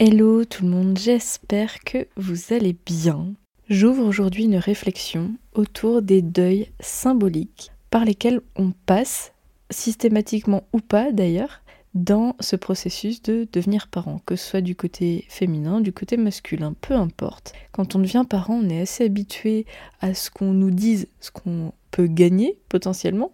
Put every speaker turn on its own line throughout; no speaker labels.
Hello tout le monde, j'espère que vous allez bien. J'ouvre aujourd'hui une réflexion autour des deuils symboliques par lesquels on passe, systématiquement ou pas d'ailleurs, dans ce processus de devenir parent, que ce soit du côté féminin, du côté masculin, peu importe. Quand on devient parent, on est assez habitué à ce qu'on nous dise ce qu'on peut gagner potentiellement,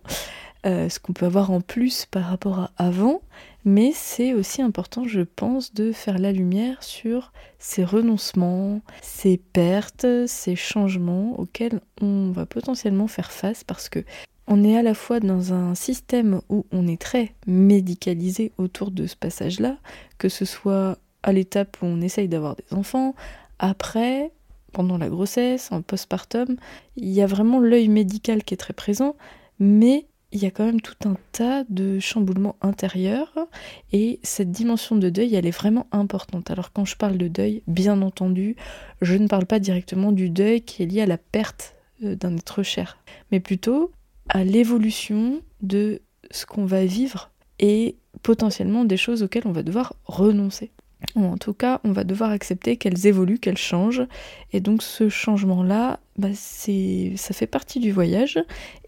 euh, ce qu'on peut avoir en plus par rapport à avant, mais c'est aussi important, je pense, de faire la lumière sur ces renoncements, ces pertes, ces changements auxquels on va potentiellement faire face parce que on est à la fois dans un système où on est très médicalisé autour de ce passage-là, que ce soit à l'étape où on essaye d'avoir des enfants, après, pendant la grossesse, en postpartum, il y a vraiment l'œil médical qui est très présent, mais il y a quand même tout un tas de chamboulements intérieurs et cette dimension de deuil, elle est vraiment importante. Alors quand je parle de deuil, bien entendu, je ne parle pas directement du deuil qui est lié à la perte euh, d'un être cher, mais plutôt à l'évolution de ce qu'on va vivre et potentiellement des choses auxquelles on va devoir renoncer. En tout cas, on va devoir accepter qu'elles évoluent, qu'elles changent. Et donc ce changement-là, bah, ça fait partie du voyage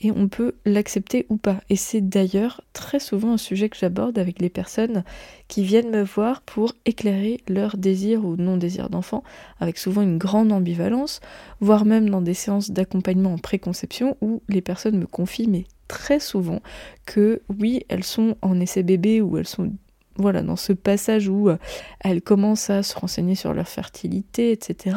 et on peut l'accepter ou pas. Et c'est d'ailleurs très souvent un sujet que j'aborde avec les personnes qui viennent me voir pour éclairer leur désir ou non-désir d'enfant, avec souvent une grande ambivalence, voire même dans des séances d'accompagnement en préconception où les personnes me confient, mais très souvent, que oui, elles sont en essai bébé ou elles sont voilà, dans ce passage où euh, elles commencent à se renseigner sur leur fertilité, etc.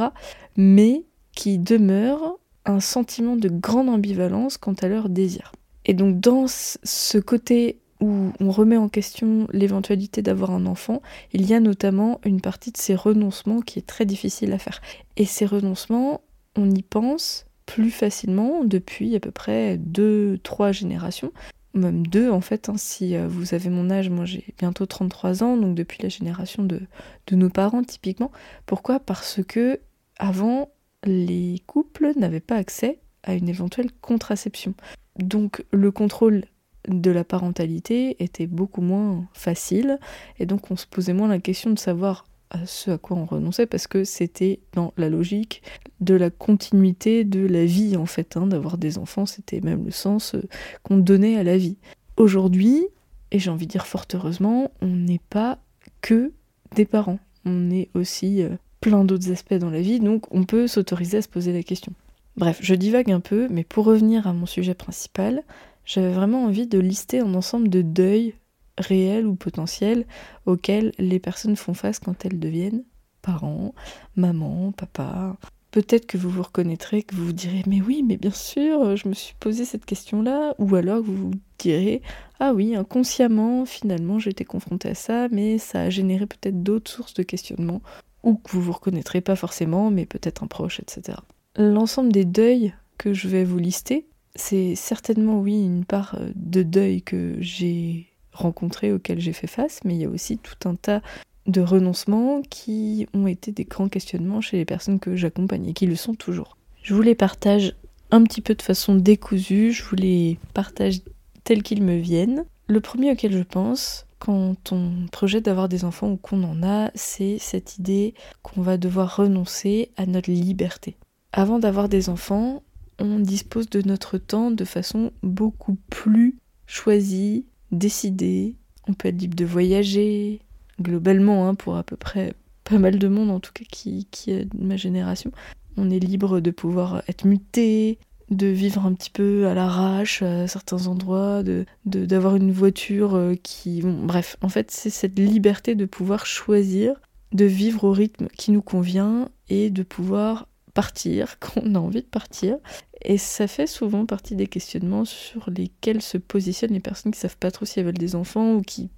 Mais qui demeure un sentiment de grande ambivalence quant à leur désir. Et donc dans ce côté où on remet en question l'éventualité d'avoir un enfant, il y a notamment une partie de ces renoncements qui est très difficile à faire. Et ces renoncements, on y pense plus facilement depuis à peu près deux, trois générations, même deux en fait, hein, si euh, vous avez mon âge, moi j'ai bientôt 33 ans, donc depuis la génération de, de nos parents typiquement. Pourquoi? Parce que avant, les couples n'avaient pas accès à une éventuelle contraception. Donc le contrôle de la parentalité était beaucoup moins facile, et donc on se posait moins la question de savoir à ce à quoi on renonçait parce que c'était dans la logique de la continuité de la vie en fait, hein, d'avoir des enfants, c'était même le sens euh, qu'on donnait à la vie. Aujourd'hui, et j'ai envie de dire fort heureusement, on n'est pas que des parents, on est aussi euh, plein d'autres aspects dans la vie, donc on peut s'autoriser à se poser la question. Bref, je divague un peu, mais pour revenir à mon sujet principal, j'avais vraiment envie de lister un ensemble de deuils réels ou potentiels auxquels les personnes font face quand elles deviennent parents, maman, papa. Peut-être que vous vous reconnaîtrez, que vous vous direz mais oui, mais bien sûr, je me suis posé cette question-là, ou alors vous vous direz ah oui, inconsciemment, finalement j'ai été confrontée à ça, mais ça a généré peut-être d'autres sources de questionnement, ou que vous vous reconnaîtrez pas forcément, mais peut-être un proche, etc. L'ensemble des deuils que je vais vous lister, c'est certainement oui une part de deuil que j'ai rencontrés auxquels j'ai fait face, mais il y a aussi tout un tas de renoncements qui ont été des grands questionnements chez les personnes que j'accompagne et qui le sont toujours. Je vous les partage un petit peu de façon décousue, je vous les partage tels qu'ils me viennent. Le premier auquel je pense, quand on projette d'avoir des enfants ou qu'on en a, c'est cette idée qu'on va devoir renoncer à notre liberté. Avant d'avoir des enfants, on dispose de notre temps de façon beaucoup plus choisie, décider, on peut être libre de voyager, globalement, hein, pour à peu près pas mal de monde en tout cas qui, qui est de ma génération. On est libre de pouvoir être muté, de vivre un petit peu à l'arrache à certains endroits, de d'avoir une voiture euh, qui... bref, en fait c'est cette liberté de pouvoir choisir, de vivre au rythme qui nous convient et de pouvoir partir quand on a envie de partir et ça fait souvent partie des questionnements sur lesquels se positionnent les personnes qui savent pas trop si elles veulent des enfants ou qui,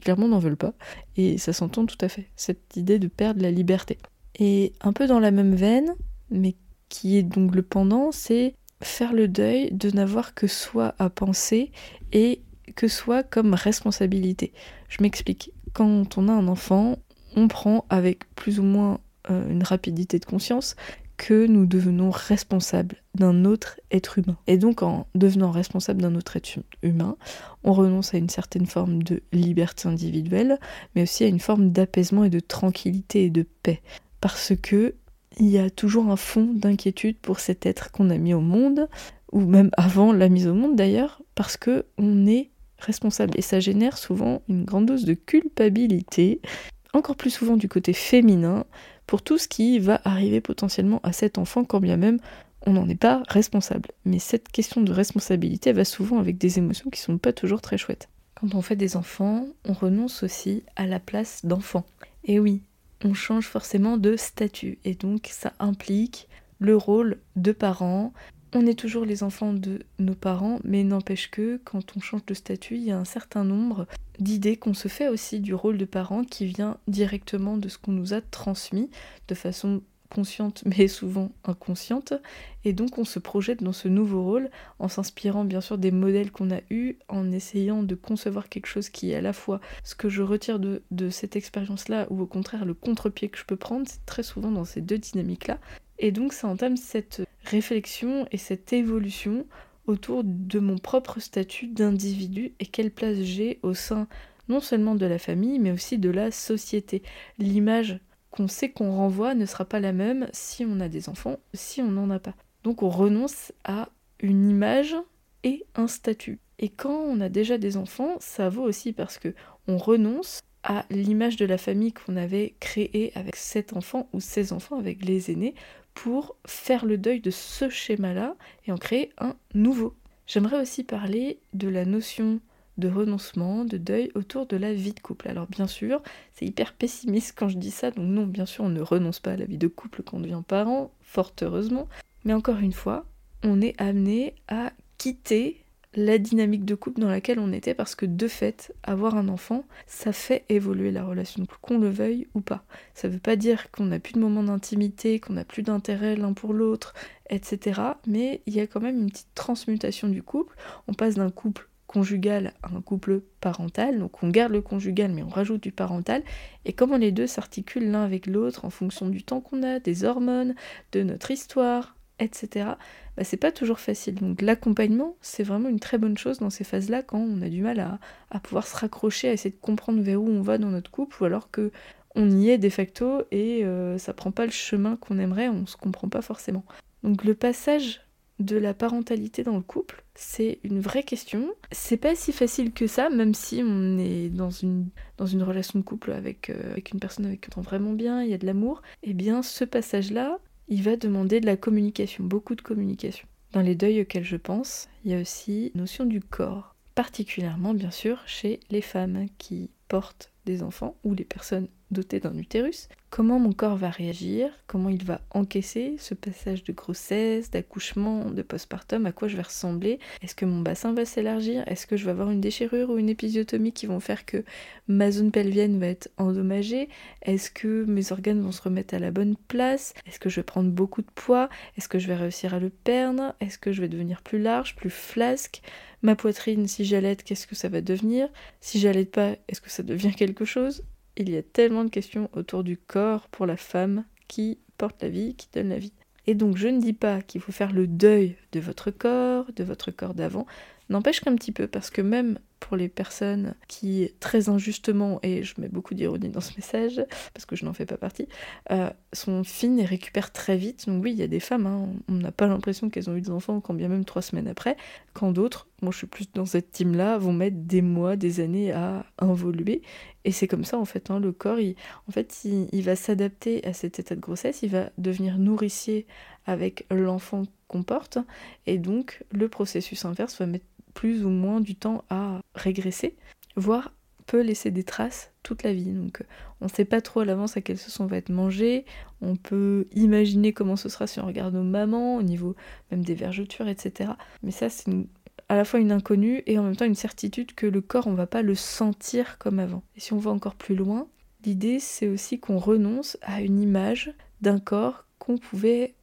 clairement n'en veulent pas. Et ça s'entend tout à fait, cette idée de perdre la liberté. Et un peu dans la même veine, mais qui est donc le pendant, c'est faire le deuil de n'avoir que soi à penser et que soi comme responsabilité. Je m'explique. Quand on a un enfant, on prend avec plus ou moins euh, une rapidité de conscience que nous devenons responsables d'un autre être humain. Et donc en devenant responsable d'un autre être humain, on renonce à une certaine forme de liberté individuelle, mais aussi à une forme d'apaisement et de tranquillité et de paix. Parce que il y a toujours un fond d'inquiétude pour cet être qu'on a mis au monde, ou même avant la mise au monde d'ailleurs, parce que on est responsable. Et ça génère souvent une grande dose de culpabilité, encore plus souvent du côté féminin, pour tout ce qui va arriver potentiellement à cet enfant, quand bien même on n'en est pas responsable. Mais cette question de responsabilité va souvent avec des émotions qui sont pas toujours très chouettes. Quand on fait des enfants, on renonce aussi à la place d'enfant. Et oui, on change forcément de statut. Et donc ça implique le rôle de parent. On est toujours les enfants de nos parents, mais n'empêche que quand on change de statut, il y a un certain nombre d'idées qu'on se fait aussi du rôle de parent qui vient directement de ce qu'on nous a transmis de façon consciente mais souvent inconsciente. Et donc on se projette dans ce nouveau rôle en s'inspirant bien sûr des modèles qu'on a eus en essayant de concevoir quelque chose qui est à la fois ce que je retire de, de cette expérience là ou au contraire le contre-pied que je peux prendre. C'est très souvent dans ces deux dynamiques là et donc ça entame cette réflexion et cette évolution autour de mon propre statut d'individu et quelle place j'ai au sein non seulement de la famille mais aussi de la société. L'image qu'on sait qu'on renvoie ne sera pas la même si on a des enfants, si on n'en a pas. Donc on renonce à une image et un statut. Et quand on a déjà des enfants, ça vaut aussi parce que on renonce à l'image de la famille qu'on avait créée avec cet enfants ou ses enfants, avec les aînés, pour faire le deuil de ce schéma-là et en créer un nouveau. J'aimerais aussi parler de la notion de renoncement, de deuil autour de la vie de couple. Alors bien sûr, c'est hyper pessimiste quand je dis ça, donc non, bien sûr, on ne renonce pas à la vie de couple quand on devient parent, fort heureusement, mais encore une fois, on est amené à quitter la dynamique de couple dans laquelle on était parce que de fait, avoir un enfant, ça fait évoluer la relation, qu'on le veuille ou pas. Ça veut pas dire qu'on n'a plus de moments d'intimité, qu'on n'a plus d'intérêt l'un pour l'autre, etc. Mais il y a quand même une petite transmutation du couple. On passe d'un couple conjugal à un couple parental. Donc on garde le conjugal mais on rajoute du parental. Et comment les deux s'articulent l'un avec l'autre en fonction du temps qu'on a, des hormones, de notre histoire, etc. Bah, c'est pas toujours facile. Donc l'accompagnement, c'est vraiment une très bonne chose dans ces phases-là quand on a du mal à, pouvoir se raccrocher, à essayer de comprendre vers où on va dans notre couple, ou alors que on y est de facto et euh, ça prend pas le chemin qu'on aimerait, on se comprend pas forcément. Donc le passage de la parentalité dans le couple, c'est une vraie question. C'est pas si facile que ça, même si on est dans une, dans une relation de couple avec, euh, avec une personne avec qui on vraiment bien, il y a de l'amour. Eh bien, ce passage-là, il va demander de la communication, beaucoup de communication. Dans les deuils auxquels je pense, il y a aussi notion du corps, particulièrement bien sûr chez les femmes qui portent des enfants ou les personnes dotées d'un utérus, comment mon corps va réagir, comment il va encaisser ce passage de grossesse, d'accouchement, de postpartum, à quoi je vais ressembler, est-ce que mon bassin va s'élargir, est-ce que je vais avoir une déchirure ou une épisiotomie qui vont faire que ma zone pelvienne va être endommagée, est-ce que mes organes vont se remettre à la bonne place, est-ce que je vais prendre beaucoup de poids, est-ce que je vais réussir à le perdre, est-ce que je vais devenir plus large, plus flasque, ma poitrine, si j'allaite, qu'est-ce que ça va devenir, si j'allaite pas, est-ce que ça devient quelque chose, il y a tellement de questions autour du corps pour la femme qui porte la vie, qui donne la vie. Et donc je ne dis pas qu'il faut faire le deuil de votre corps, de votre corps d'avant, n'empêche qu'un petit peu, parce que même pour les personnes qui, très injustement, et je mets beaucoup d'ironie dans ce message, parce que je n'en fais pas partie, euh, sont fines et récupèrent très vite. Donc oui, il y a des femmes, hein, on n'a pas l'impression qu'elles ont eu des enfants quand bien même trois semaines après, quand d'autres, moi je suis plus dans cette team-là, vont mettre des mois, des années à involuer. Et c'est comme ça en fait, hein, le corps, il, en fait, il va s'adapter à cet état de grossesse, il va devenir nourricier avec l'enfant qu'on porte, et donc le processus inverse va mettre plus ou moins du temps à régresser, voire peut laisser des traces toute la vie. Donc on ne sait pas trop à l'avance à quelle sauce on va être mangé, on peut imaginer comment ce sera si on regarde nos mamans, au niveau même des vergetures, etc. Mais ça c'est à la fois une inconnue et en même temps une certitude que le corps on va pas le sentir comme avant. Et si on va encore plus loin, l'idée c'est aussi qu'on renonce à une image d'un corps qu'on pouvait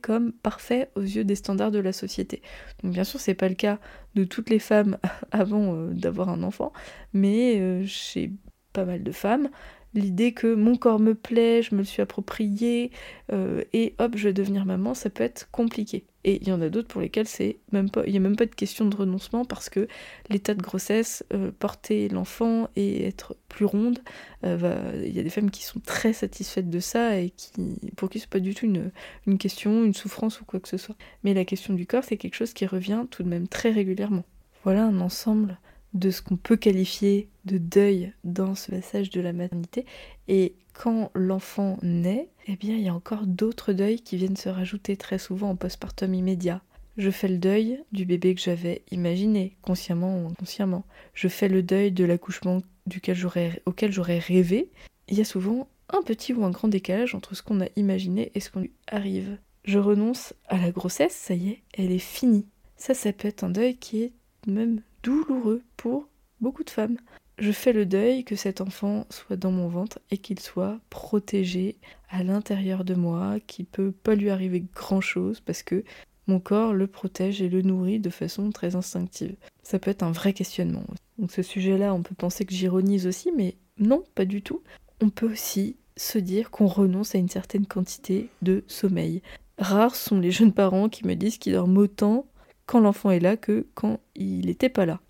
comme parfait aux yeux des standards de la société. Donc bien sûr, c'est pas le cas de toutes les femmes avant euh, d'avoir un enfant, mais euh, chez pas mal de femmes, l'idée que mon corps me plaît, je me le suis approprié, euh, et hop, je vais devenir maman, ça peut être compliqué. Et il y en a d'autres pour lesquelles c'est même pas, il n'y a même pas de question de renoncement parce que l'état de grossesse, euh, porter l'enfant et être plus ronde, euh, il y a des femmes qui sont très satisfaites de ça et qui, pour qui c'est pas du tout une, une question, une souffrance ou quoi que ce soit. Mais la question du corps, c'est quelque chose qui revient tout de même très régulièrement. Voilà un ensemble de ce qu'on peut qualifier de deuil dans ce passage de la maternité. Et quand l'enfant naît, eh bien, il y a encore d'autres deuils qui viennent se rajouter très souvent en postpartum immédiat. Je fais le deuil du bébé que j'avais imaginé, consciemment ou inconsciemment. Je fais le deuil de l'accouchement auquel j'aurais rêvé. Il y a souvent un petit ou un grand décalage entre ce qu'on a imaginé et ce qu'on lui arrive. Je renonce à la grossesse, ça y est, elle est finie. Ça, ça peut être un deuil qui est même douloureux pour beaucoup de femmes. Je fais le deuil que cet enfant soit dans mon ventre et qu'il soit protégé à l'intérieur de moi, qu'il peut pas lui arriver grand chose parce que mon corps le protège et le nourrit de façon très instinctive. Ça peut être un vrai questionnement. Donc ce sujet-là, on peut penser que j'ironise aussi, mais non, pas du tout. On peut aussi se dire qu'on renonce à une certaine quantité de sommeil. Rares sont les jeunes parents qui me disent qu'ils dorment autant quand l'enfant est là que quand il n'était pas là.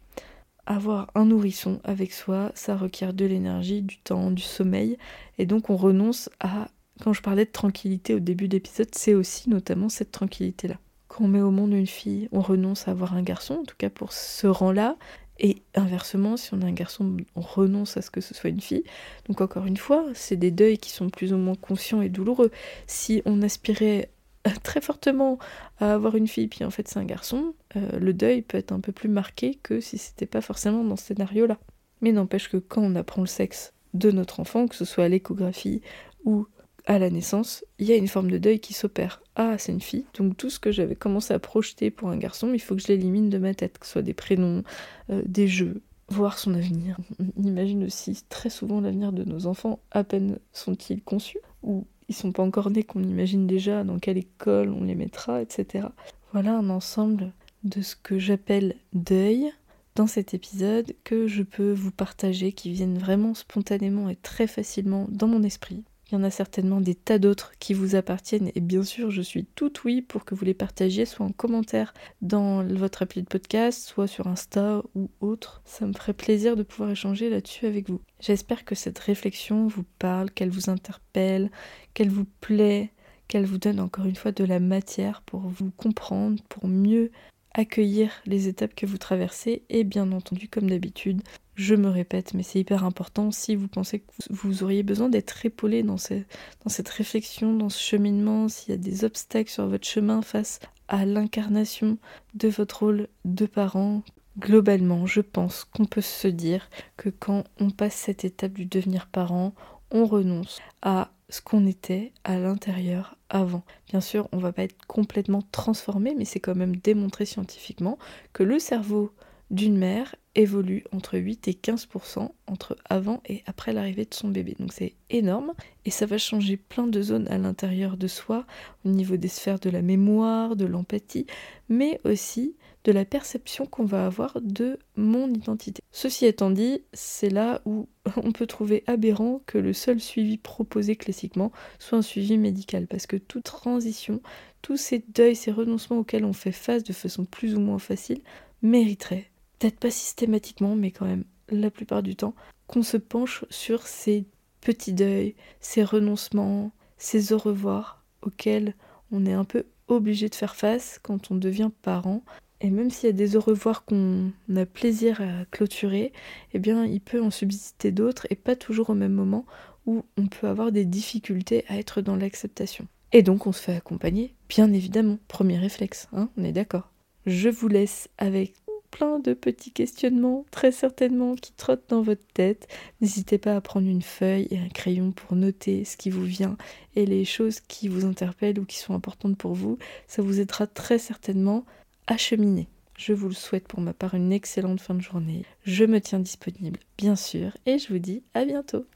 Avoir un nourrisson avec soi, ça requiert de l'énergie, du temps, du sommeil, et donc on renonce à... Quand je parlais de tranquillité au début d'épisode, c'est aussi notamment cette tranquillité-là. Quand on met au monde une fille, on renonce à avoir un garçon, en tout cas pour ce rang-là, et inversement, si on a un garçon, on renonce à ce que ce soit une fille. Donc encore une fois, c'est des deuils qui sont plus ou moins conscients et douloureux. Si on aspirait très fortement à avoir une fille, puis en fait c'est un garçon, euh, le deuil peut être un peu plus marqué que si c'était pas forcément dans ce scénario-là. Mais n'empêche que quand on apprend le sexe de notre enfant, que ce soit à l'échographie ou à la naissance, il y a une forme de deuil qui s'opère. Ah, c'est une fille, donc tout ce que j'avais commencé à projeter pour un garçon, il faut que je l'élimine de ma tête, que ce soit des prénoms, euh, des jeux, voir son avenir. On imagine aussi très souvent l'avenir de nos enfants, à peine sont-ils conçus, ou ils sont pas encore nés, qu'on imagine déjà dans quelle école on les mettra, etc. Voilà un ensemble de ce que j'appelle deuil dans cet épisode que je peux vous partager, qui viennent vraiment spontanément et très facilement dans mon esprit. Il y en a certainement des tas d'autres qui vous appartiennent et bien sûr je suis tout oui pour que vous les partagiez soit en commentaire dans votre appli de podcast, soit sur Insta ou autre. Ça me ferait plaisir de pouvoir échanger là-dessus avec vous. J'espère que cette réflexion vous parle, qu'elle vous interpelle, qu'elle vous plaît, qu'elle vous donne encore une fois de la matière pour vous comprendre, pour mieux accueillir les étapes que vous traversez et bien entendu comme d'habitude je me répète, mais c'est hyper important si vous pensez que vous auriez besoin d'être épaulé dans, cette réflexion, dans ce cheminement, s'il y a des obstacles sur votre chemin face à l'incarnation de votre rôle de parent. Globalement, je pense qu'on peut se dire que quand on passe cette étape du devenir parent, on renonce à ce qu'on était à l'intérieur avant. Bien sûr, on va pas être complètement transformé, mais c'est quand même démontré scientifiquement que le cerveau d'une mère évolue entre 8 et 15% entre avant et après l'arrivée de son bébé. Donc c'est énorme et ça va changer plein de zones à l'intérieur de soi, au niveau des sphères de la mémoire, de l'empathie, mais aussi de la perception qu'on va avoir de mon identité. Ceci étant dit, c'est là où on peut trouver aberrant que le seul suivi proposé classiquement soit un suivi médical, parce que toute transition, tous ces deuils, ces renoncements auxquels on fait face de façon plus ou moins facile, mériterait peut-être pas systématiquement, mais quand même la plupart du temps, qu'on se penche sur ces petits deuils, ces renoncements, ces au revoir auxquels on est un peu obligé de faire face quand on devient parent. Et même s'il y a des au revoir qu'on a plaisir à clôturer, eh bien il peut en subsister d'autres et pas toujours au même moment où on peut avoir des difficultés à être dans l'acceptation. Et donc on se fait accompagner, bien évidemment, premier réflexe, hein, on est d'accord. Je vous laisse avec plein de petits questionnements, très certainement, qui trottent dans votre tête. N'hésitez pas à prendre une feuille et un crayon pour noter ce qui vous vient et les choses qui vous interpellent ou qui sont importantes pour vous. Ça vous aidera très certainement à cheminer. Je vous le souhaite pour ma part une excellente fin de journée. Je me tiens disponible, bien sûr, et je vous dis à bientôt.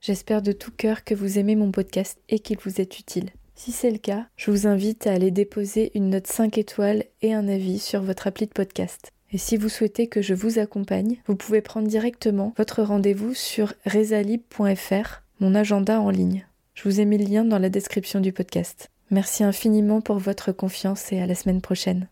J'espère de tout cœur que vous aimez mon podcast et qu'il vous est utile. Si c'est le cas, je vous invite à aller déposer une note 5 étoiles et un avis sur votre appli de podcast. Et si vous souhaitez que je vous accompagne, vous pouvez prendre directement votre rendez-vous sur resalib.fr, mon agenda en ligne. Je vous ai mis le lien dans la description du podcast. Merci infiniment pour votre confiance et à la semaine prochaine.